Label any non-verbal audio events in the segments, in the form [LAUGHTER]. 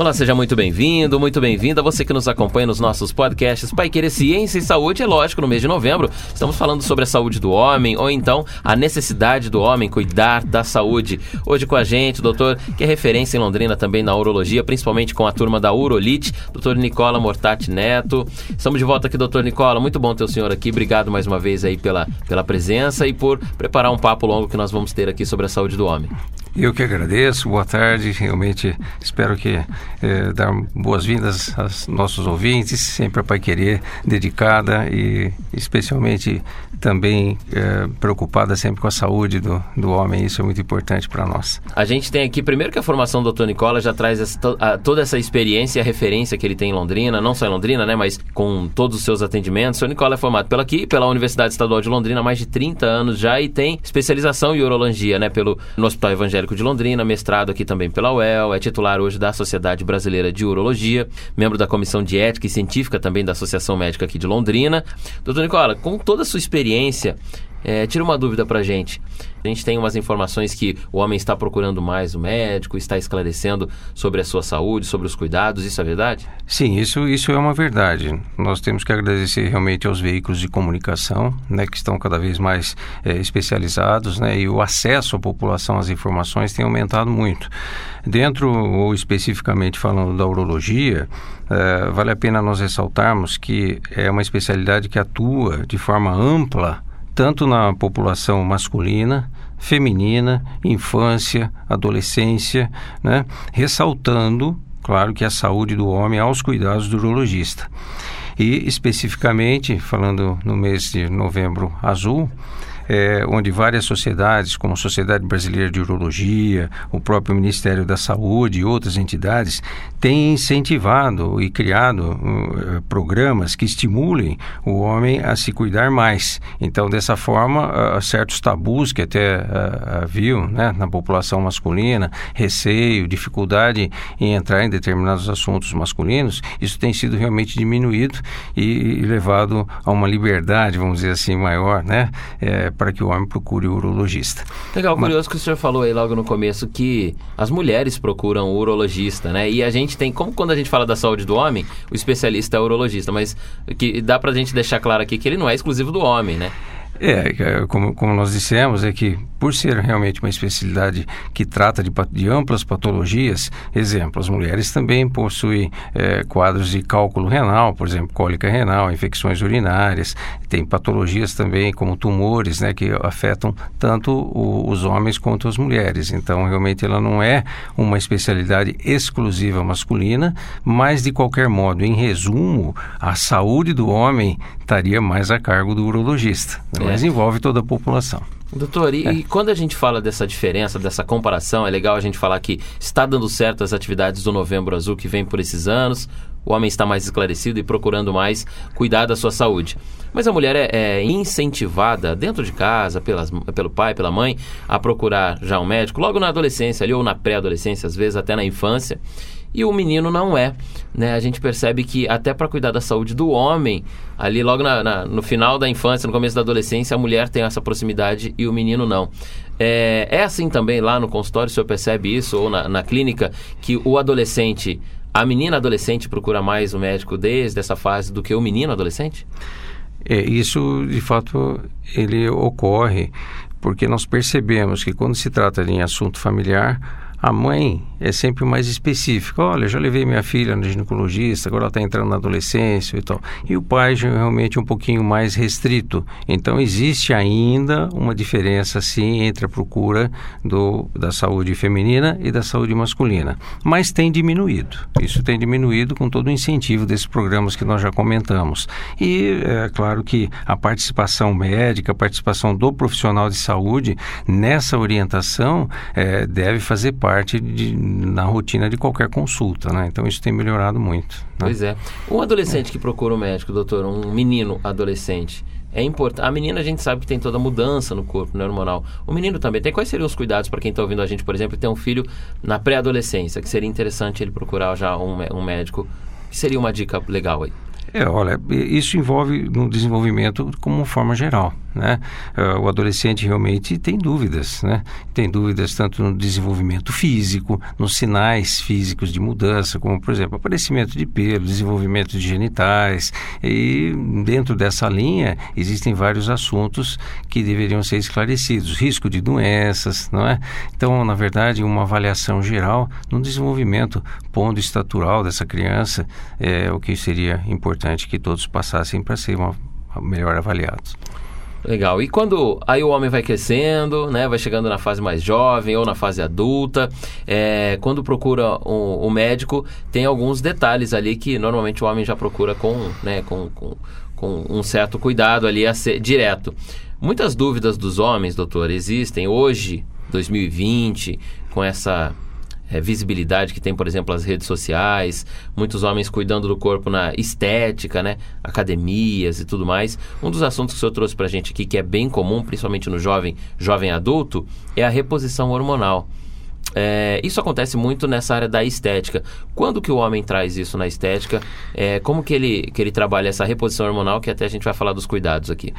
Olá, seja muito bem-vindo, muito bem-vinda. Você que nos acompanha nos nossos podcasts Pai Querer Ciência e Saúde. É lógico, no mês de novembro, estamos falando sobre a saúde do homem ou então a necessidade do homem cuidar da saúde. Hoje com a gente, o doutor, que é referência em Londrina também na urologia, principalmente com a turma da Urolite, doutor Nicola Mortati Neto. Estamos de volta aqui, doutor Nicola. Muito bom ter o senhor aqui. Obrigado mais uma vez aí pela, pela presença e por preparar um papo longo que nós vamos ter aqui sobre a saúde do homem. Eu que agradeço, boa tarde. Realmente espero que eh, dar boas-vindas aos nossos ouvintes, sempre a Pai Querer dedicada e especialmente também eh, preocupada sempre com a saúde do, do homem. Isso é muito importante para nós. A gente tem aqui, primeiro que a formação do Dr. Nicola já traz essa, a, toda essa experiência e a referência que ele tem em Londrina, não só em Londrina, né, mas com todos os seus atendimentos. O Dr. Nicola é formado pela aqui, pela Universidade Estadual de Londrina há mais de 30 anos já e tem especialização em urologia, né, pelo no Hospital Evangélico de Londrina, mestrado aqui também pela UEL, é titular hoje da Sociedade Brasileira de Urologia, membro da Comissão de Ética e Científica também da Associação Médica aqui de Londrina. Doutor Nicola, com toda a sua experiência, é, tira uma dúvida pra gente. A gente tem umas informações que o homem está procurando mais o médico, está esclarecendo sobre a sua saúde, sobre os cuidados, isso é verdade? Sim, isso, isso é uma verdade. Nós temos que agradecer realmente aos veículos de comunicação, né, que estão cada vez mais é, especializados, né, e o acesso à população às informações tem aumentado muito. Dentro, ou especificamente falando da urologia, é, vale a pena nós ressaltarmos que é uma especialidade que atua de forma ampla tanto na população masculina, feminina, infância, adolescência, né? ressaltando, claro, que a saúde do homem aos cuidados do urologista. E especificamente, falando no mês de novembro azul, é, onde várias sociedades, como a Sociedade Brasileira de Urologia, o próprio Ministério da Saúde e outras entidades, têm incentivado e criado uh, programas que estimulem o homem a se cuidar mais. Então, dessa forma, uh, certos tabus que até uh, haviam né, na população masculina, receio, dificuldade em entrar em determinados assuntos masculinos, isso tem sido realmente diminuído e, e levado a uma liberdade, vamos dizer assim, maior, né? É, para que o homem procure o urologista. Legal, Mas... curioso que o senhor falou aí logo no começo que as mulheres procuram o urologista, né? E a gente tem, como quando a gente fala da saúde do homem, o especialista é o urologista, mas que dá pra gente deixar claro aqui que ele não é exclusivo do homem, né? É, é, como, como nós dissemos, é que por ser realmente uma especialidade que trata de, de amplas patologias, exemplo, as mulheres também possuem é, quadros de cálculo renal, por exemplo, cólica renal, infecções urinárias, tem patologias também como tumores, né, que afetam tanto o, os homens quanto as mulheres. Então, realmente ela não é uma especialidade exclusiva masculina, mas de qualquer modo, em resumo, a saúde do homem estaria mais a cargo do urologista. Né? Mas envolve toda a população. Doutor, e, é. e, quando a gente fala dessa diferença, dessa comparação, é legal a gente falar que está dando certo as atividades do Novembro Azul que vem por esses anos, o homem está mais esclarecido e procurando mais cuidar da sua saúde. Mas a mulher é, é incentivada dentro de casa, pelas, pelo pai, pela mãe, a procurar já um médico, logo na adolescência ali, ou na pré-adolescência, às vezes até na infância e o menino não é. Né? A gente percebe que até para cuidar da saúde do homem, ali logo na, na, no final da infância, no começo da adolescência, a mulher tem essa proximidade e o menino não. É, é assim também lá no consultório, o senhor percebe isso, ou na, na clínica, que o adolescente, a menina adolescente procura mais o médico desde essa fase do que o menino adolescente? É, isso, de fato, ele ocorre porque nós percebemos que quando se trata de assunto familiar, a mãe é sempre mais específica. Olha, já levei minha filha no ginecologista, agora ela está entrando na adolescência e tal. E o pai já é realmente um pouquinho mais restrito. Então, existe ainda uma diferença, sim, entre a procura do, da saúde feminina e da saúde masculina. Mas tem diminuído. Isso tem diminuído com todo o incentivo desses programas que nós já comentamos. E é claro que a participação médica, a participação do profissional de saúde nessa orientação é, deve fazer parte parte de, na rotina de qualquer consulta, né? Então isso tem melhorado muito. Né? Pois é. Um adolescente que procura um médico, doutor, um menino adolescente, é importante. A menina a gente sabe que tem toda mudança no corpo né, hormonal. O menino também tem. Quais seriam os cuidados para quem está ouvindo a gente, por exemplo, tem um filho na pré-adolescência, que seria interessante ele procurar já um, um médico? Que seria uma dica legal aí? É, olha, isso envolve no desenvolvimento como forma geral, né? Uh, o adolescente realmente tem dúvidas, né? Tem dúvidas tanto no desenvolvimento físico, nos sinais físicos de mudança, como por exemplo aparecimento de pelo, desenvolvimento de genitais e dentro dessa linha existem vários assuntos que deveriam ser esclarecidos, risco de doenças, não é? Então, na verdade, uma avaliação geral no desenvolvimento pondo estatural dessa criança é o que seria importante que todos passassem para ser uma, melhor avaliados. Legal. E quando aí o homem vai crescendo, né, vai chegando na fase mais jovem ou na fase adulta, é, quando procura um, um, médico, tem alguns detalhes ali que normalmente o homem já procura com, né, com, com, com um certo cuidado ali a ser direto. Muitas dúvidas dos homens, doutor, existem hoje, 2020, com essa é, visibilidade que tem, por exemplo, as redes sociais, muitos homens cuidando do corpo na estética, né? Academias e tudo mais. Um dos assuntos que o senhor trouxe para a gente aqui, que é bem comum, principalmente no jovem, jovem adulto, é a reposição hormonal. É, isso acontece muito nessa área da estética. Quando que o homem traz isso na estética? É, como que ele, que ele trabalha essa reposição hormonal, que até a gente vai falar dos cuidados aqui?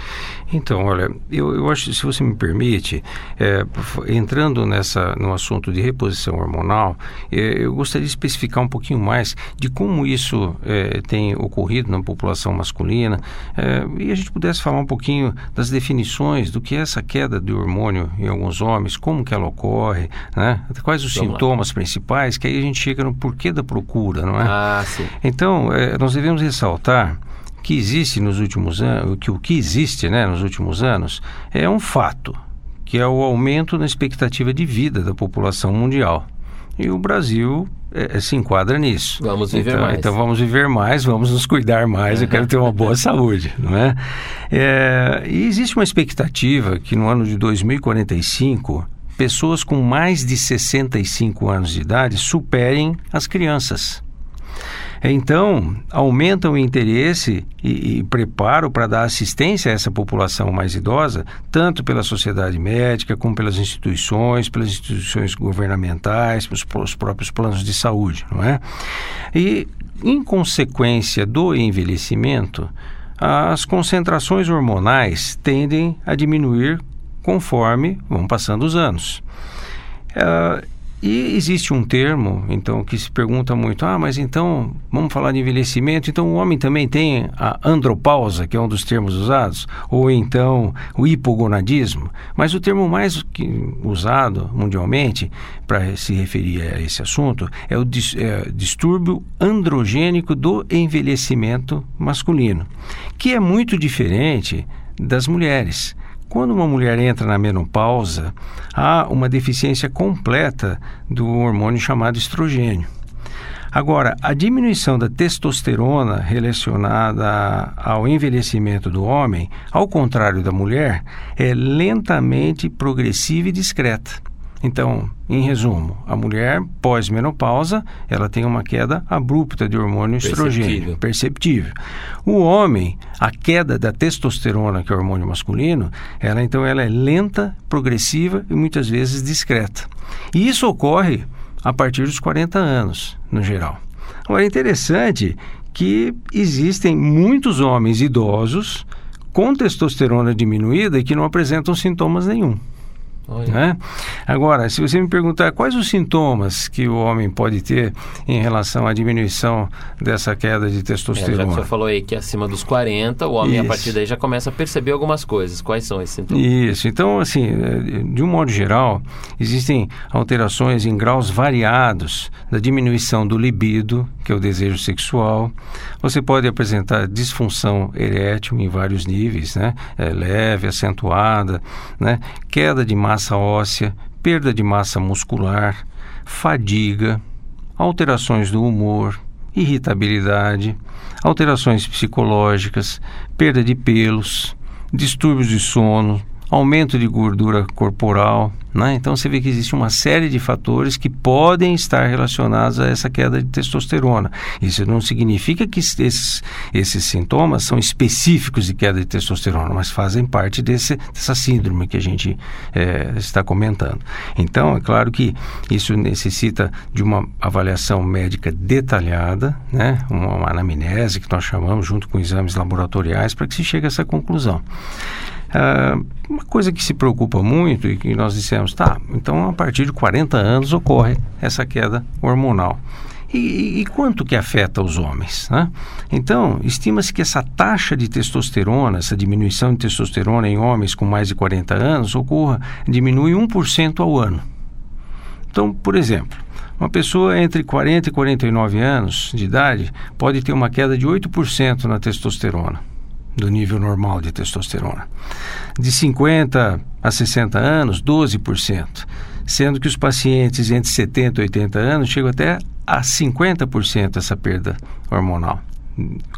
Então, olha, eu, eu acho, se você me permite, é, entrando nessa, no assunto de reposição hormonal, é, eu gostaria de especificar um pouquinho mais de como isso é, tem ocorrido na população masculina é, e a gente pudesse falar um pouquinho das definições do que é essa queda de hormônio em alguns homens, como que ela ocorre, né? Quais os Vamos sintomas lá. principais, que aí a gente chega no porquê da procura, não é? Ah, sim. Então, é, nós devemos ressaltar que existe nos últimos anos, que o que existe né, nos últimos anos é um fato, que é o aumento na expectativa de vida da população mundial. E o Brasil é, se enquadra nisso. Vamos viver então, mais. Então vamos viver mais, vamos nos cuidar mais, eu quero ter uma boa [LAUGHS] saúde, não é? é? E existe uma expectativa que no ano de 2045 pessoas com mais de 65 anos de idade superem as crianças. Então, aumenta o interesse e, e preparo para dar assistência a essa população mais idosa, tanto pela sociedade médica, como pelas instituições, pelas instituições governamentais, pelos próprios planos de saúde, não é? E, em consequência do envelhecimento, as concentrações hormonais tendem a diminuir conforme vão passando os anos. Uh, e existe um termo, então, que se pergunta muito: ah, mas então, vamos falar de envelhecimento, então o homem também tem a andropausa, que é um dos termos usados, ou então o hipogonadismo. Mas o termo mais usado mundialmente para se referir a esse assunto é o dis, é, distúrbio androgênico do envelhecimento masculino, que é muito diferente das mulheres. Quando uma mulher entra na menopausa, há uma deficiência completa do hormônio chamado estrogênio. Agora, a diminuição da testosterona relacionada ao envelhecimento do homem, ao contrário da mulher, é lentamente progressiva e discreta. Então, em resumo, a mulher pós-menopausa, ela tem uma queda abrupta de hormônio estrogênio, perceptível. O homem, a queda da testosterona, que é o hormônio masculino, ela então ela é lenta, progressiva e muitas vezes discreta. E isso ocorre a partir dos 40 anos, no geral. Agora é interessante que existem muitos homens idosos com testosterona diminuída e que não apresentam sintomas nenhum. Né? Agora, se você me perguntar quais os sintomas que o homem pode ter em relação à diminuição dessa queda de testosterona. É, já que você falou aí que acima dos 40, o homem Isso. a partir daí já começa a perceber algumas coisas. Quais são esses sintomas? Isso. Então, assim, é, de um modo geral, existem alterações em graus variados da diminuição do libido, que é o desejo sexual. Você pode apresentar disfunção erétil em vários níveis, né? É, leve, acentuada, né? Queda de massa massa óssea, perda de massa muscular, fadiga, alterações do humor, irritabilidade, alterações psicológicas, perda de pelos, distúrbios de sono, aumento de gordura corporal. Né? Então você vê que existe uma série de fatores que podem estar relacionados a essa queda de testosterona. Isso não significa que esses, esses sintomas são específicos de queda de testosterona, mas fazem parte desse, dessa síndrome que a gente é, está comentando. Então, é claro que isso necessita de uma avaliação médica detalhada, né? uma, uma anamnese que nós chamamos junto com exames laboratoriais para que se chegue a essa conclusão. Ah, uma coisa que se preocupa muito e que nós dissemos, tá, então a partir de 40 anos ocorre essa queda hormonal. E, e, quanto que afeta os homens? Né? Então, estima-se que essa taxa de testosterona, essa diminuição de testosterona em homens com mais de 40 anos, ocorra, diminui 1% ao ano. Então, por exemplo, uma pessoa entre 40 e 49 anos de idade pode ter uma queda de 8% na testosterona, do nível normal de testosterona. De 50 a 60 anos, 12%, sendo que os pacientes entre 70 e 80 anos chegam até a 50% essa perda hormonal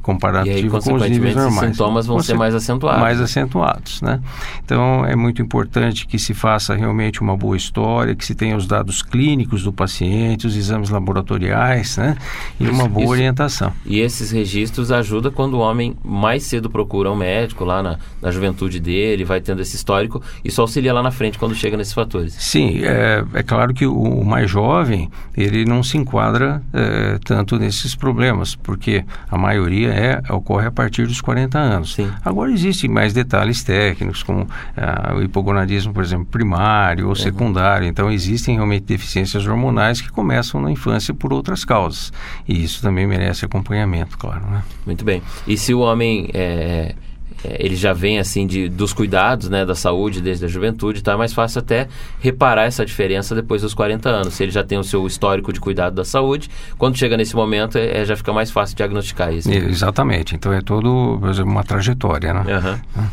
comparativo com os níveis normais. Os sintomas vão ser mais acentuados. Mais acentuados, né? Então é muito importante que se faça realmente uma boa história, que se tenha os dados clínicos do paciente, os exames laboratoriais, né? E isso, uma boa isso. orientação. E esses registros ajudam quando o homem mais cedo procura um médico lá na, na juventude dele, vai tendo esse histórico, isso auxilia lá na frente quando chega nesses fatores. Sim, é, é claro que o, o mais jovem, ele não se enquadra é, tanto nesses problemas, porque a maioria é, ocorre a partir dos 40 anos. Sim. Agora existem mais detalhes técnicos, como ah, o hipogonadismo, por exemplo, primário ou uhum. secundário. Então existem realmente deficiências hormonais que começam na infância por outras causas. E isso também merece acompanhamento, claro. Né? Muito bem. E se o homem é, é, ele já vem assim de, dos cuidados né, da saúde desde a juventude, então é mais fácil até reparar essa diferença depois dos 40 anos. Se ele já tem o seu histórico de cuidado da saúde, quando chega nesse momento é, é já fica mais fácil diagnosticar isso. Exatamente. Então é todo uma trajetória, né? Uhum.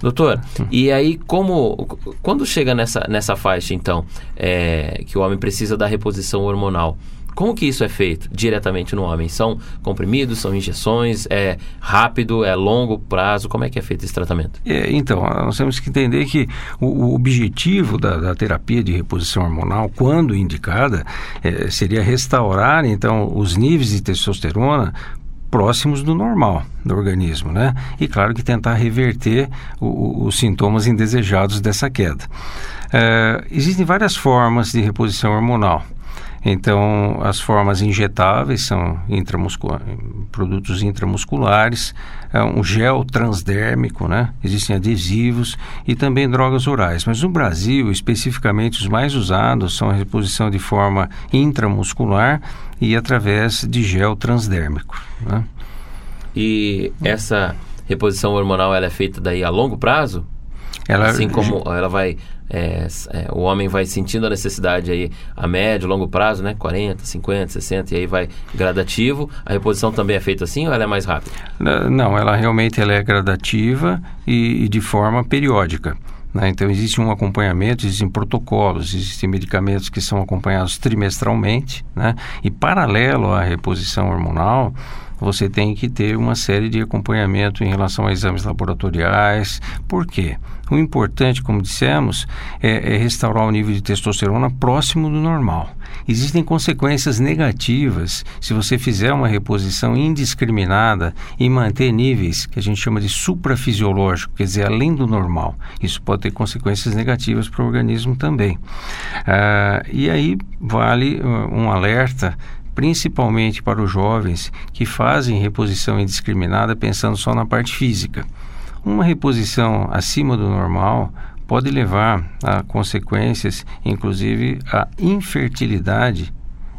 Doutor, e aí como quando chega nessa, nessa faixa então é, que o homem precisa da reposição hormonal, como que isso é feito diretamente no homem? São comprimidos, são injeções, é rápido, é longo prazo? Como é que é feito esse tratamento? É, então, nós temos que entender que o, o objetivo da, da, terapia de reposição hormonal, quando indicada, é, seria restaurar então os níveis de testosterona próximos do normal do organismo, né? E claro que tentar reverter o, os sintomas indesejados dessa queda. É, existem várias formas de reposição hormonal. Então, as formas injetáveis são intramuscula produtos intramusculares, é um gel transdérmico, né? Existem adesivos e também drogas orais. Mas no Brasil, especificamente, os mais usados são a reposição de forma intramuscular e através de gel transdérmico. Né? E essa reposição hormonal ela é feita daí a longo prazo? Ela, assim como ela vai é, é, o homem vai sentindo a necessidade aí a médio, longo prazo, né? 40, 50, 60 e aí vai gradativo. A reposição também é feita assim ou ela é mais rápida? Não, ela realmente ela é gradativa e, e de forma periódica. Né? Então existe um acompanhamento, existem protocolos, existem medicamentos que são acompanhados trimestralmente, né? E paralelo à reposição hormonal, você tem que ter uma série de acompanhamento em relação a exames laboratoriais. Por quê? O importante, como dissemos, é, é, restaurar o nível de testosterona próximo do normal. Existem consequências negativas se você fizer uma reposição indiscriminada e manter níveis que a gente chama de suprafisiológico, quer dizer, além do normal. Isso pode ter consequências negativas para o organismo também. Ah, e aí vale uh, um alerta principalmente para os jovens que fazem reposição indiscriminada pensando só na parte física. Uma reposição acima do normal pode levar a consequências, inclusive a infertilidade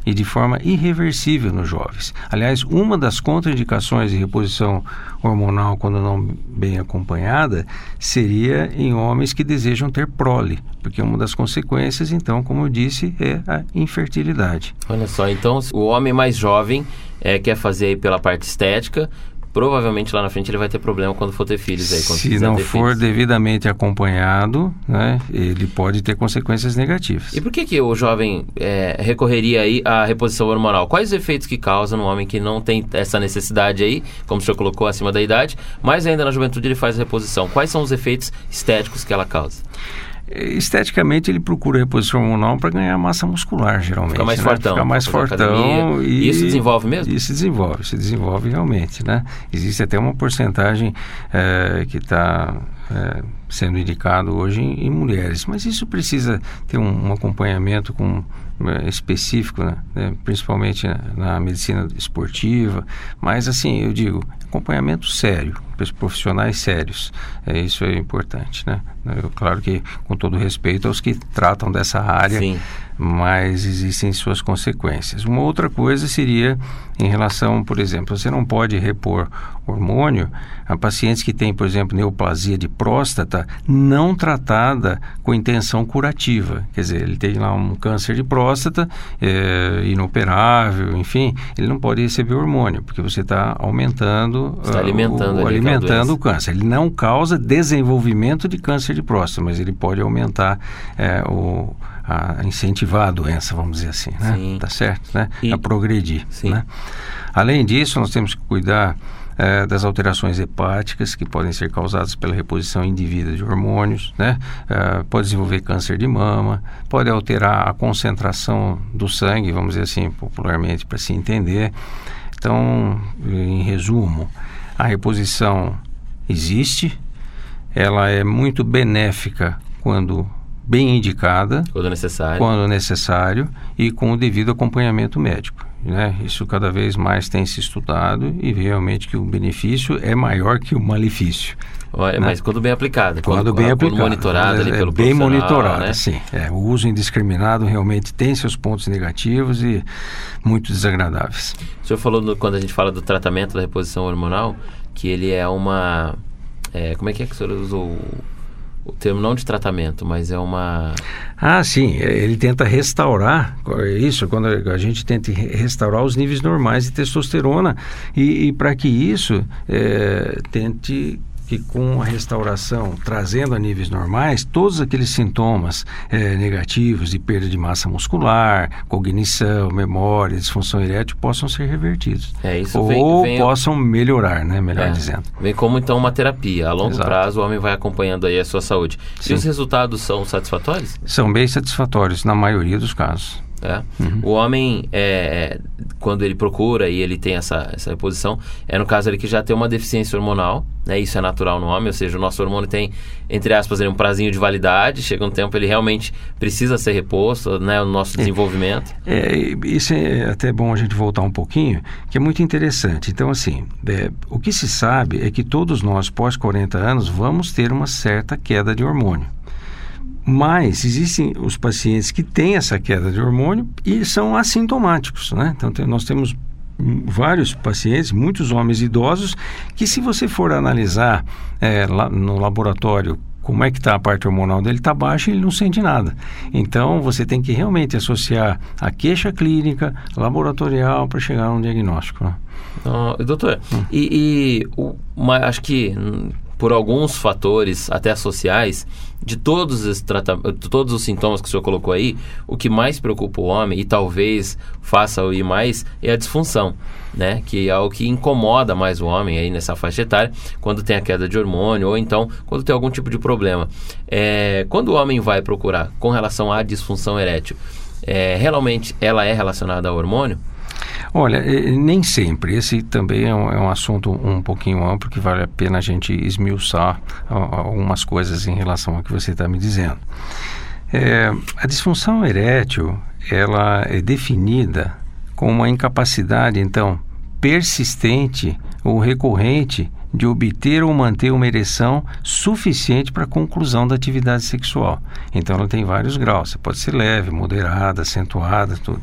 e de forma irreversível nos jovens. Aliás, uma das contraindicações de reposição hormonal, quando não bem acompanhada, seria em homens que desejam ter prole, porque uma das consequências, então, como eu disse, é a infertilidade. Olha só, então o homem mais jovem é, quer fazer pela parte estética, provavelmente lá na frente ele vai ter problema quando for ter filhos aí. Se não for filhos. devidamente acompanhado, né, ele pode ter consequências negativas. E por que, que o jovem é, recorreria aí à reposição hormonal? Quais os efeitos que causa no homem que não tem essa necessidade aí, como o senhor colocou acima da idade, mas ainda na juventude ele faz a reposição? Quais são os efeitos estéticos que ela causa? Esteticamente ele procura reposição hormonal para ganhar massa muscular, geralmente. Ficar mais né? fortão. Ficar mais fortão. E isso desenvolve mesmo? Isso desenvolve, se desenvolve realmente, né? Existe até uma porcentagem é, que está é, sendo indicado hoje em, em, mulheres, mas isso precisa ter um, um acompanhamento com é, específico, né? principalmente na, na, medicina esportiva. Mas assim, eu digo, acompanhamento sério, profissionais sérios. É, isso é importante, né? Eu, claro que com todo respeito aos que tratam dessa área, Sim. Mas existem suas consequências. Uma outra coisa seria em relação, por exemplo, você não pode repor hormônio a pacientes que têm, por exemplo, neoplasia de próstata não tratada com intenção curativa. Quer dizer, ele tem lá um câncer de próstata é, inoperável, enfim, ele não pode receber hormônio, porque você está aumentando... Está uh, alimentando, o, alimentando o câncer. Ele não causa desenvolvimento de câncer de próstata, mas ele pode aumentar é, o a incentivar a doença, vamos dizer assim, né? Sim. Tá certo, né? E... A progredir, Sim. né? Além disso, nós temos que cuidar é, das alterações hepáticas que podem ser causadas pela reposição indevida de hormônios, né? É, pode desenvolver câncer de mama, pode alterar a concentração do sangue, vamos dizer assim, popularmente, para se entender. Então, em resumo, a reposição existe, ela é muito benéfica quando bem indicada, quando necessário, quando necessário e com o devido acompanhamento médico. Né? Isso cada vez mais tem se estudado e realmente que o benefício é maior que o malefício. Olha, né? Mas quando bem aplicado. Quando, quando bem quando aplicado. monitorado é, ali pelo Bem monitorado, né? sim. É, o uso indiscriminado realmente tem seus pontos negativos e muito desagradáveis. O senhor falou, no, quando a gente fala do tratamento da reposição hormonal, que ele é uma... É, como é que é que o senhor usou o termo não de tratamento, mas é uma. Ah, sim. Ele tenta restaurar isso, quando a gente tenta restaurar os níveis normais de testosterona. E, e para que isso é, tente que com a restauração, trazendo a níveis normais, todos aqueles sintomas é, negativos de perda de massa muscular, cognição, memória, disfunção erétil possam ser revertidos. É, isso Ou vem, vem, possam melhorar, né? Melhor é, dizendo. Vem como então uma terapia. A longo Exato. prazo o homem vai acompanhando aí a sua saúde. Sim. E os resultados são satisfatórios? São bem satisfatórios, na maioria dos casos. É. Uhum. O homem, é, quando ele procura e ele tem essa, essa reposição, é no caso ele que já tem uma deficiência hormonal, né? Isso é natural no homem, ou seja, o nosso hormônio tem, entre aspas, um prazinho de validade, chega um tempo ele realmente precisa ser reposto, né? O nosso desenvolvimento. É, é, isso é até bom a gente voltar um pouquinho, que é muito interessante. Então, assim, é, o que se sabe é que todos nós, pós 40 anos, vamos ter uma certa queda de hormônio. Mas existem os pacientes que têm essa queda de hormônio e são assintomáticos, né? Então tem, nós temos vários pacientes, muitos homens idosos, que se você for analisar é, lá no laboratório como é que está a parte hormonal dele, está baixa e ele não sente nada. Então, você tem que realmente associar a queixa clínica, laboratorial, para chegar a um diagnóstico. Né? Doutor, hum. e, e o, uma, acho que por alguns fatores, até sociais, de todos os, todos os sintomas que o senhor colocou aí, o que mais preocupa o homem e talvez faça o ir mais é a disfunção, né? Que é o que incomoda mais o homem aí nessa faixa etária, quando tem a queda de hormônio ou então quando tem algum tipo de problema. É, quando o homem vai procurar com relação à disfunção erétil, é, realmente ela é relacionada ao hormônio? Olha, nem sempre. Esse também é um, é um, assunto um pouquinho amplo que vale a pena a gente esmiuçar algumas coisas em relação ao que você está me dizendo. É, a disfunção erétil, ela é definida como uma incapacidade, então, persistente ou recorrente de obter ou manter uma ereção suficiente para a conclusão da atividade sexual. Então ela tem vários graus, você pode ser leve, moderada, acentuada, tudo.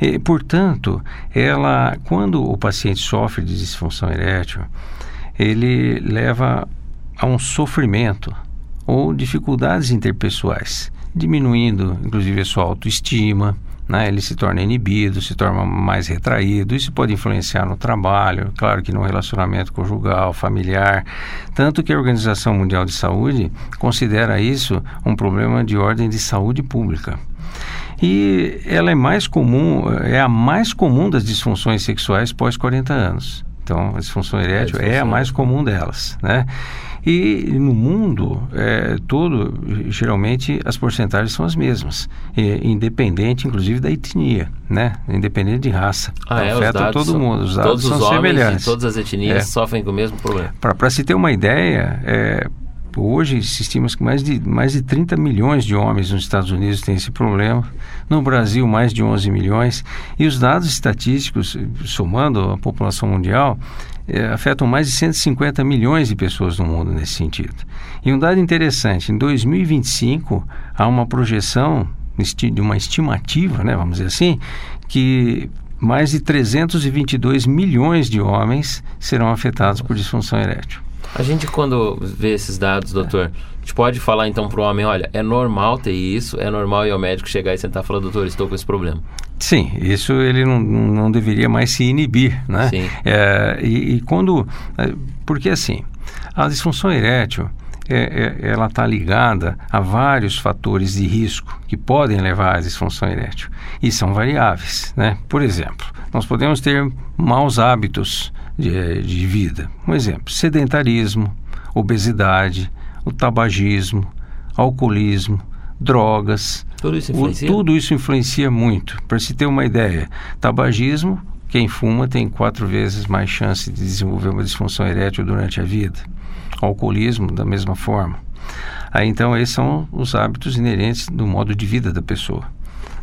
E, portanto, ela, quando o paciente sofre de disfunção erétil, ele leva a um sofrimento ou dificuldades interpessoais, diminuindo inclusive a sua autoestima, né? ele se torna inibido, se torna mais retraído. Isso pode influenciar no trabalho, claro que no relacionamento conjugal, familiar. Tanto que a Organização Mundial de Saúde considera isso um problema de ordem de saúde pública. E ela é mais comum, é a mais comum das disfunções sexuais pós 40 anos. Então, a disfunção erétil é, é a mais comum delas, né? E no mundo é, todo, geralmente as porcentagens são as mesmas, é, independente inclusive da etnia, né? Independente de raça. Ah, é, afeta todo são, mundo. Os dados todos são os semelhantes. todas as etnias é. sofrem com o mesmo problema. Para se ter uma ideia, é, hoje se estima que mais de, mais de 30 milhões de homens nos Estados Unidos têm esse problema. No Brasil, mais de 11 milhões. E os dados estatísticos, somando a população mundial, é, afetam mais de 150 milhões de pessoas no mundo nesse sentido. E um dado interessante, em 2025 há uma projeção de uma estimativa, né, vamos dizer assim, que mais de 322 milhões de homens serão afetados por disfunção erétil. A gente, quando vê esses dados, doutor, a gente pode falar então para o homem: olha, é normal ter isso, é normal ir ao médico chegar e sentar e falar, doutor, estou com esse problema. Sim, isso ele não, não deveria mais se inibir, né? Sim. É, e, e quando. É, porque assim, a disfunção erétil. É, é, ela está ligada a vários fatores de risco que podem levar à disfunção erétil e são variáveis, né? Por exemplo, nós podemos ter maus hábitos de, de vida. Um exemplo: sedentarismo, obesidade, o tabagismo, alcoolismo, drogas. Tudo isso influencia? O, tudo isso influencia muito. Para se ter uma ideia, tabagismo, quem fuma tem quatro vezes mais chance de desenvolver uma disfunção erétil durante a vida. alcoolismo, da mesma forma. Aí, então, esses são os hábitos inerentes do modo de vida da pessoa.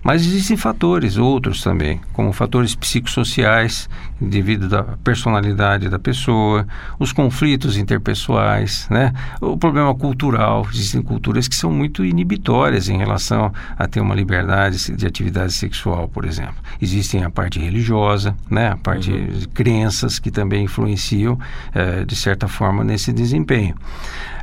Mas existem fatores outros também, como fatores psicossociais, devido à personalidade da pessoa, os conflitos interpessoais, né? o problema cultural. Existem culturas que são muito inibitórias em relação a ter uma liberdade de atividade sexual, por exemplo. Existem a parte religiosa, né? a parte uhum. de crenças que também influenciam, eh, de certa forma, nesse desempenho.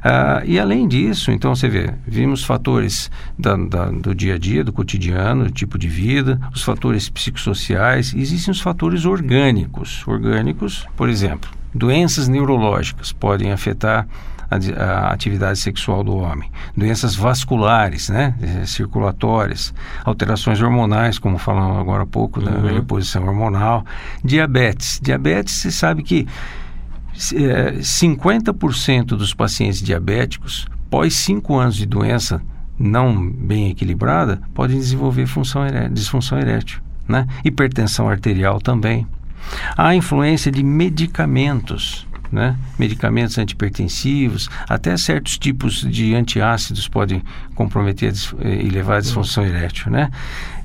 Ah, e além disso, então você vê, vimos fatores da, da, do dia a dia, do cotidiano, do tipo de vida, os fatores psicossociais, existem os fatores orgânicos. Orgânicos, por exemplo, doenças neurológicas podem afetar a, atividade sexual do homem. Doenças vasculares, né, circulatórias, alterações hormonais, como falamos agora há pouco, da uhum. reposição hormonal, diabetes. Diabetes, você sabe que 50% é, dos pacientes diabéticos, pós 5 anos de doença não bem equilibrada, podem desenvolver função erétil, disfunção erétil. Né? Hipertensão arterial também. Há influência de medicamentos, né? medicamentos antipertensivos, até certos tipos de antiácidos podem comprometer e levar à disfunção erétil. Né?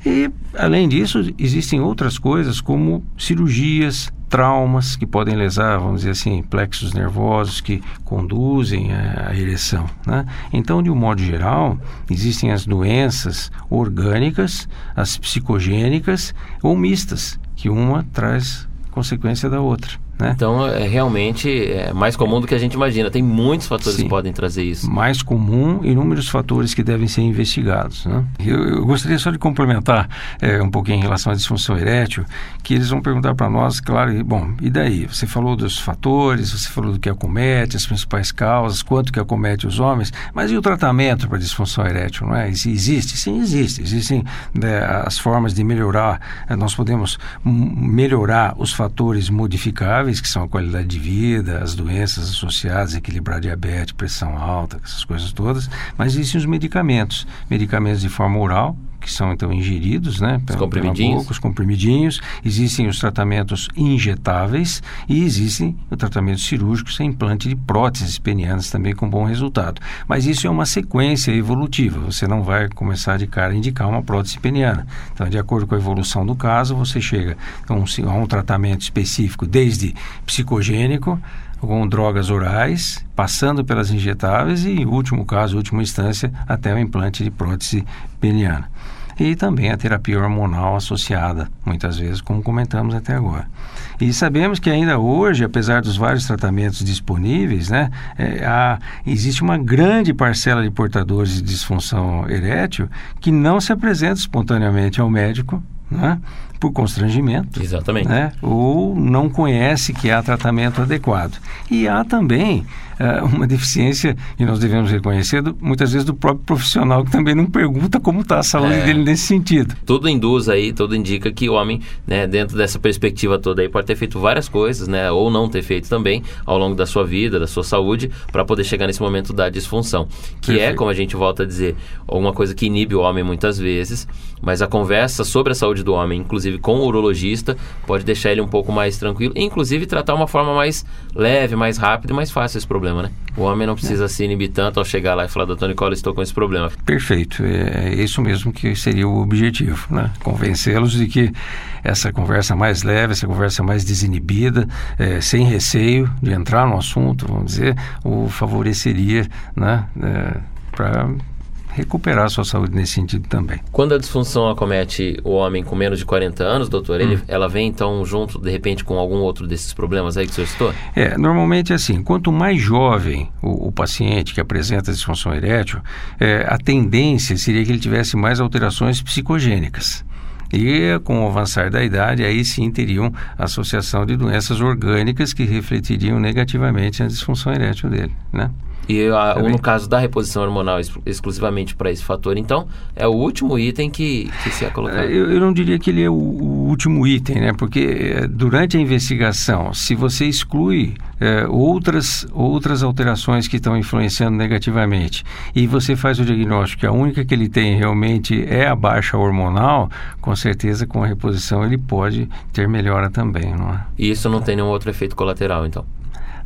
E, além disso, existem outras coisas como cirurgias, traumas que podem lesar, vamos dizer assim, plexos nervosos que conduzem à ereção. Né? Então, de um modo geral, existem as doenças orgânicas, as psicogênicas ou mistas, que uma traz consequência da outra. Né? Então, é realmente é mais comum do que a gente imagina. Tem muitos fatores Sim. que podem trazer isso. Mais comum, inúmeros fatores que devem ser investigados. Né? Eu, eu, gostaria só de complementar é, um pouquinho em relação à disfunção erétil, que eles vão perguntar para nós, claro, bom, e daí? Você falou dos fatores, você falou do que acomete, as principais causas, quanto que acomete os homens, mas e o tratamento para disfunção erétil, não é? Existe? Sim, existe. Existem né, as formas de melhorar, é, nós podemos melhorar os fatores modificáveis que são a qualidade de vida, as doenças associadas, equilibrar diabetes, pressão alta, essas coisas todas, mas existem os medicamentos, medicamentos de forma oral, que são então ingeridos, né? Os comprimidinhos. Boca, os comprimidinhos. Existem os tratamentos injetáveis e existem o tratamento cirúrgico sem implante de próteses penianas também com bom resultado. Mas isso é uma sequência evolutiva. Você não vai começar de cara a indicar uma prótese peniana. Então, de acordo com a evolução do caso, você chega a um, a um tratamento específico, desde psicogênico com drogas orais, passando pelas injetáveis e, em último caso, última instância, até o implante de prótese peniana e também a terapia hormonal associada, muitas vezes, como comentamos até agora. E sabemos que ainda hoje, apesar dos vários tratamentos disponíveis, né, é, há, existe uma grande parcela de portadores de disfunção erétil que não se apresenta espontaneamente ao médico né, por constrangimento. Exatamente. Né, ou não conhece que há tratamento adequado. E há também uh, uma deficiência, e nós devemos reconhecer, do, muitas vezes, do próprio profissional que também não pergunta como está a saúde é, dele nesse sentido. Tudo induz aí, tudo indica que o homem, né, dentro dessa perspectiva toda aí, pode ter feito várias coisas, né, ou não ter feito também, ao longo da sua vida, da sua saúde, para poder chegar nesse momento da disfunção. Que é, Perfeito. é, como a gente volta a dizer, alguma coisa que inibe o homem muitas vezes, mas a conversa sobre a saúde do homem, inclusive inclusive com o urologista, pode deixar ele um pouco mais tranquilo, e, inclusive tratar uma forma mais leve, mais rápida e mais fácil esse problema, né? O homem não precisa é. se inibir tanto ao chegar lá e falar, doutor Nicola, estou com esse problema. Perfeito, é, é isso mesmo que seria o objetivo, né? Convencê-los de que essa conversa mais leve, essa conversa mais desinibida, é, sem receio de entrar no assunto, vamos dizer, o favoreceria, né? É, para recuperar a sua saúde nesse sentido também. Quando a disfunção acomete o homem com menos de 40 anos, doutor, ele, hum. ela vem então junto, de repente, com algum outro desses problemas aí que o senhor citou? É, normalmente é assim, quanto mais jovem o, o paciente que apresenta disfunção erétil, é, a tendência seria que ele tivesse mais alterações psicogênicas. E com o avançar da idade, aí sim teriam associação de doenças orgânicas que refletiriam negativamente na disfunção erétil dele, né? E a, no caso da reposição hormonal ex exclusivamente para esse fator, então, é o último item que, que se é colocado. É, eu, eu, não diria que ele é o, o, último item, né? Porque é, durante a investigação, se você exclui é, outras, outras alterações que estão influenciando negativamente e você faz o diagnóstico que a única que ele tem realmente é a baixa hormonal, com certeza com a reposição ele pode ter melhora também, não é? E isso não tem nenhum outro efeito colateral, então?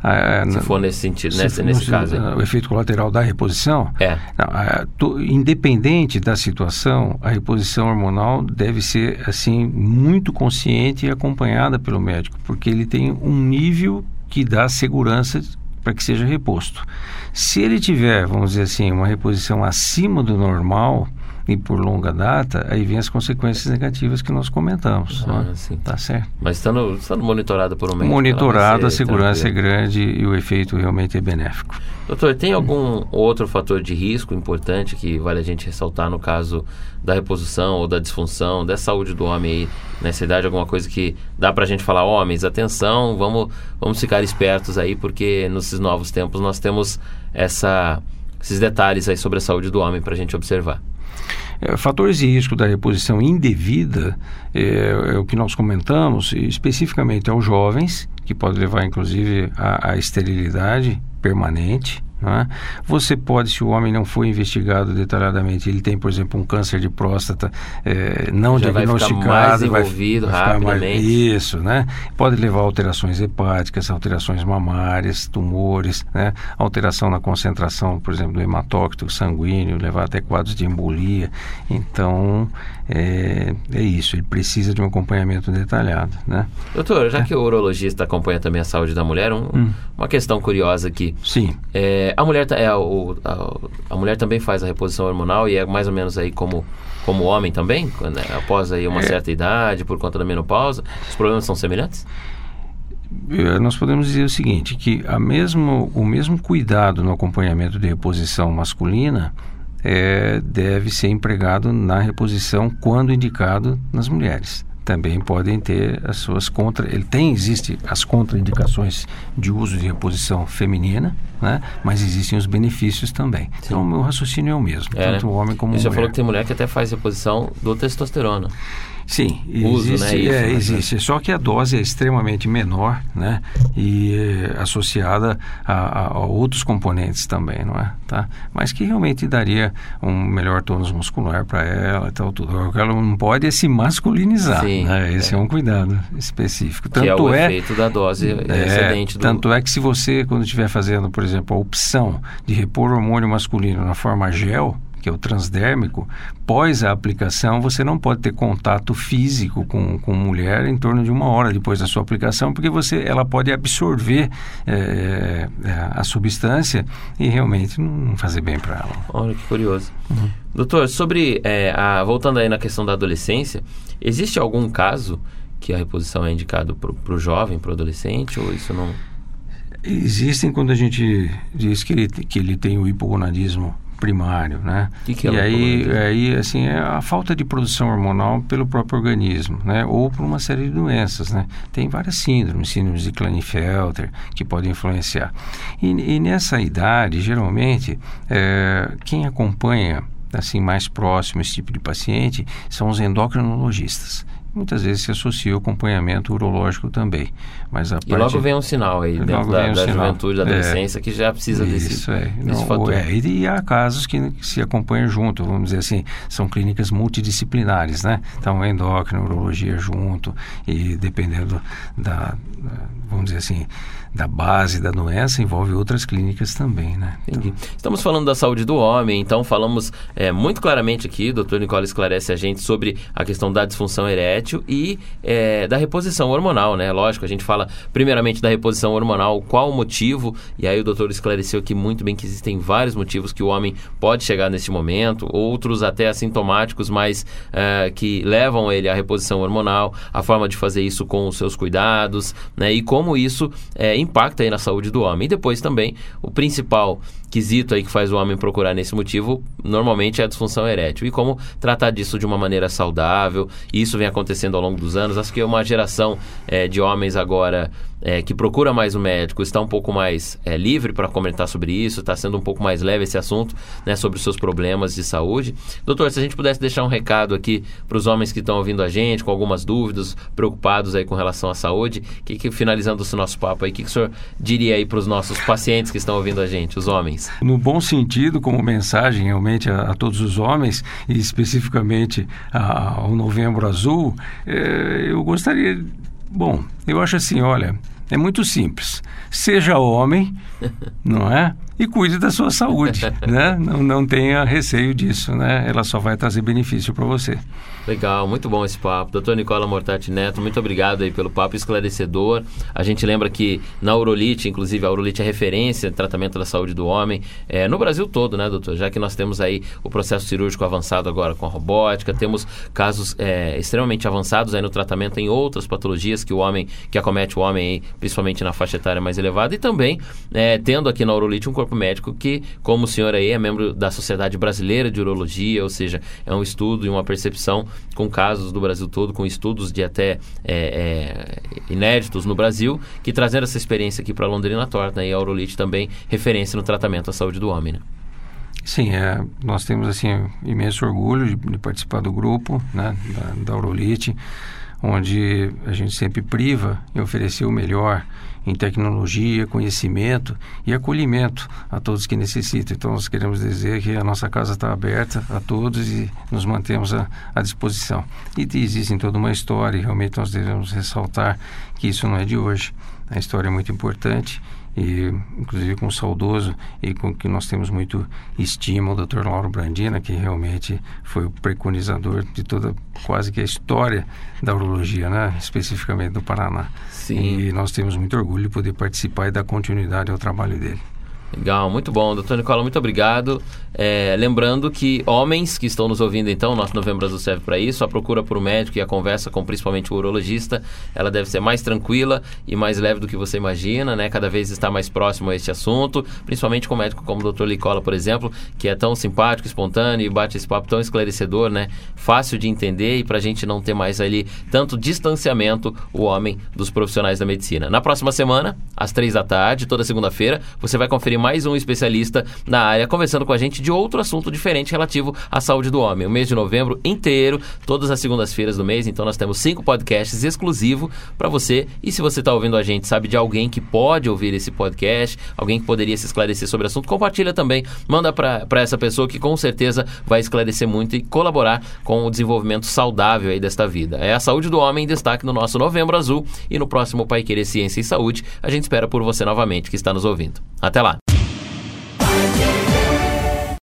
Ah, se for nesse sentido, nesse, nesse caso. Aí. O efeito colateral da reposição? É. Não, to, independente da situação, a reposição hormonal deve ser, assim, muito consciente e acompanhada pelo médico, porque ele tem um nível que dá segurança para que seja reposto. Se ele tiver, vamos dizer assim, uma reposição acima do normal, e por longa data, aí vem as consequências negativas que nós comentamos. Ah, né? sim. Tá certo. Mas estando, estando monitorado por um médico. Monitorado, a segurança tranquilo. é grande e o efeito realmente é benéfico. Doutor, tem algum outro fator de risco importante que vale a gente ressaltar no caso da reposição ou da disfunção, da saúde do homem aí nessa idade? Alguma coisa que dá para a gente falar, homens, atenção, vamos, vamos ficar espertos aí, porque nesses novos tempos nós temos essa, esses detalhes aí sobre a saúde do homem para a gente observar. É, fatores de risco da reposição indevida é, é, o que nós comentamos, especificamente aos jovens, que pode levar inclusive à, à esterilidade permanente, é? Você pode, se o homem não foi investigado detalhadamente, ele tem, por exemplo, um câncer de próstata é, não Já diagnosticado, vai mais envolvido vai, vai rapidamente. Mais, isso, né? Pode levar a alterações hepáticas, alterações mamárias, tumores, né? alteração na concentração, por exemplo, do hematócrito sanguíneo, levar até quadros de embolia. Então, é, é isso, ele precisa de um acompanhamento detalhado, né? Doutor, já é. que o urologista acompanha também a saúde da mulher, um, hum. uma questão curiosa aqui. Sim. É, a mulher é o, a, a, mulher também faz a reposição hormonal e é mais ou menos aí como como homem também, quando, né, após aí uma é. certa idade por conta da menopausa, os problemas são semelhantes? É, nós podemos dizer o seguinte, que a mesmo, o mesmo cuidado no acompanhamento de reposição masculina é, deve ser empregado na reposição quando indicado nas mulheres também podem ter as suas contra. Ele tem, existe as contraindicações de uso de reposição feminina, né? Mas existem os benefícios também. Sim. Então o meu raciocínio é o mesmo, é, tanto né? o homem como Você mulher. já falou que tem mulher que até faz reposição do testosterona. Sim, uso, existe, né, isso, é, né? existe. Só que a dose é extremamente menor, né? E é, associada a, a, a, outros componentes também, não é? Tá? Mas que realmente daria um melhor tônus muscular para ela e tal, tudo. O que ela não pode é se masculinizar. Sim, né? Esse é. é. um cuidado específico. Tanto que é o é, efeito da dose é, excedente do... Tanto é que se você, quando estiver fazendo, por exemplo, a opção de repor hormônio masculino na forma gel, que é o transdérmico, pós a aplicação, você não pode ter contato físico com, com mulher em torno de uma hora depois da sua aplicação, porque você, ela pode absorver é, a substância e realmente não fazer bem para ela. Olha que curioso. Uhum. Doutor, sobre é, a, voltando aí na questão da adolescência, existe algum caso que a reposição é indicado para o jovem, para o adolescente, ou isso não? Existem quando a gente diz que ele, que ele tem o hipogonadismo primário, né? Que que é e aí, aí, assim, é a falta de produção hormonal pelo próprio organismo, né? Ou por uma série de doenças, né? Tem várias síndromes, síndromes de Klinefelter, que podem influenciar. E, e nessa idade, geralmente, é, quem acompanha assim mais próximo esse tipo de paciente são os endocrinologistas muitas vezes se associa ao acompanhamento urológico também. Mas a e parte... logo vem um sinal aí dentro da, um da juventude, da é. adolescência, é, que já precisa isso, desse, é. desse fator. É, e, e, há casos que, que se acompanham junto, vamos dizer assim, são clínicas multidisciplinares, né? Então, endócrino, urologia junto, e dependendo da, da vamos dizer assim, da base da doença envolve outras clínicas também, né? Entendi. Estamos falando da saúde do homem, então falamos é, muito claramente aqui, doutor Nicola esclarece a gente sobre a questão da disfunção erétil e é, da reposição hormonal, né? Lógico, a gente fala primeiramente da reposição hormonal, qual o motivo, e aí o doutor esclareceu aqui muito bem que existem vários motivos que o homem pode chegar nesse momento, outros até assintomáticos, mas é, que levam ele à reposição hormonal, a forma de fazer isso com os seus cuidados, né? E como isso é, impacta aí na saúde do homem. E depois também, o principal quesito aí que faz o homem procurar nesse motivo, normalmente é a disfunção erétil. E como tratar disso de uma maneira saudável, isso vem acontecendo ao longo dos anos. Acho que uma geração é, de homens agora é, que procura mais o um médico está um pouco mais é, livre para comentar sobre isso, está sendo um pouco mais leve esse assunto, né, sobre os seus problemas de saúde. Doutor, se a gente pudesse deixar um recado aqui para os homens que estão ouvindo a gente, com algumas dúvidas, preocupados aí com relação à saúde, que, que finalizando esse nosso papo aí, o que, que o senhor diria aí para os nossos pacientes que estão ouvindo a gente, os homens? No bom sentido, como mensagem realmente a, a todos os homens, e especificamente a, ao Novembro Azul, é, eu gostaria Bom, eu acho assim, olha, é muito simples. Seja homem, [LAUGHS] não é? E cuide da sua saúde, [LAUGHS] né? Não, não tenha receio disso, né? Ela só vai trazer benefício para você. Legal, muito bom esse papo. Doutor Nicola Mortati Neto, muito obrigado aí pelo papo esclarecedor. A gente lembra que na urolite, inclusive a urolite é referência em tratamento da saúde do homem, é, no Brasil todo, né, doutor? Já que nós temos aí o processo cirúrgico avançado agora com a robótica, temos casos é, extremamente avançados aí no tratamento em outras patologias que o homem, que acomete o homem aí, principalmente na faixa etária mais elevada, e também é, tendo aqui na urolite um corpo médico que, como o senhor aí, é membro da Sociedade Brasileira de Urologia, ou seja, é um estudo e uma percepção com casos do Brasil todo, com estudos de até é, é, inéditos no Brasil, que trazendo essa experiência aqui para Londrina torna e a Aurolite também referência no tratamento à saúde do homem. Né? Sim, é, nós temos assim imenso orgulho de, de participar do grupo né, da, da Aurolite, onde a gente sempre priva em oferecer o melhor em tecnologia, conhecimento e acolhimento a todos que necessitam. Então, nós queremos dizer que a nossa casa está aberta a todos e nos mantemos à, à disposição. E existe toda uma história, e realmente nós devemos ressaltar que isso não é de hoje. A história é muito importante e inclusive com o saudoso e com que nós temos muito estima o Dr. Lauro Brandina, que realmente foi o preconizador de toda quase que a história da urologia, né, especificamente do Paraná. Sim. E nós temos muito orgulho de poder participar e dar continuidade ao trabalho dele. Legal, muito bom. Doutor Nicola, muito obrigado. É, lembrando que homens que estão nos ouvindo, então, nosso Novembro Azul serve para isso. A procura por um médico e a conversa com principalmente o urologista, ela deve ser mais tranquila e mais leve do que você imagina, né? Cada vez está mais próximo a este assunto, principalmente com médico como o doutor Nicola, por exemplo, que é tão simpático, espontâneo e bate esse papo tão esclarecedor, né? Fácil de entender e para a gente não ter mais ali tanto distanciamento, o homem dos profissionais da medicina. Na próxima semana, às três da tarde, toda segunda-feira, você vai conferir mais um especialista na área conversando com a gente de outro assunto diferente relativo à saúde do homem. O mês de novembro inteiro, todas as segundas-feiras do mês, então nós temos cinco podcasts exclusivos para você. E se você está ouvindo a gente, sabe de alguém que pode ouvir esse podcast, alguém que poderia se esclarecer sobre o assunto, compartilha também, manda para essa pessoa que com certeza vai esclarecer muito e colaborar com o desenvolvimento saudável aí desta vida. É a saúde do homem em destaque no nosso Novembro Azul e no próximo Pai Querer Ciência e Saúde. A gente espera por você novamente que está nos ouvindo. Até lá!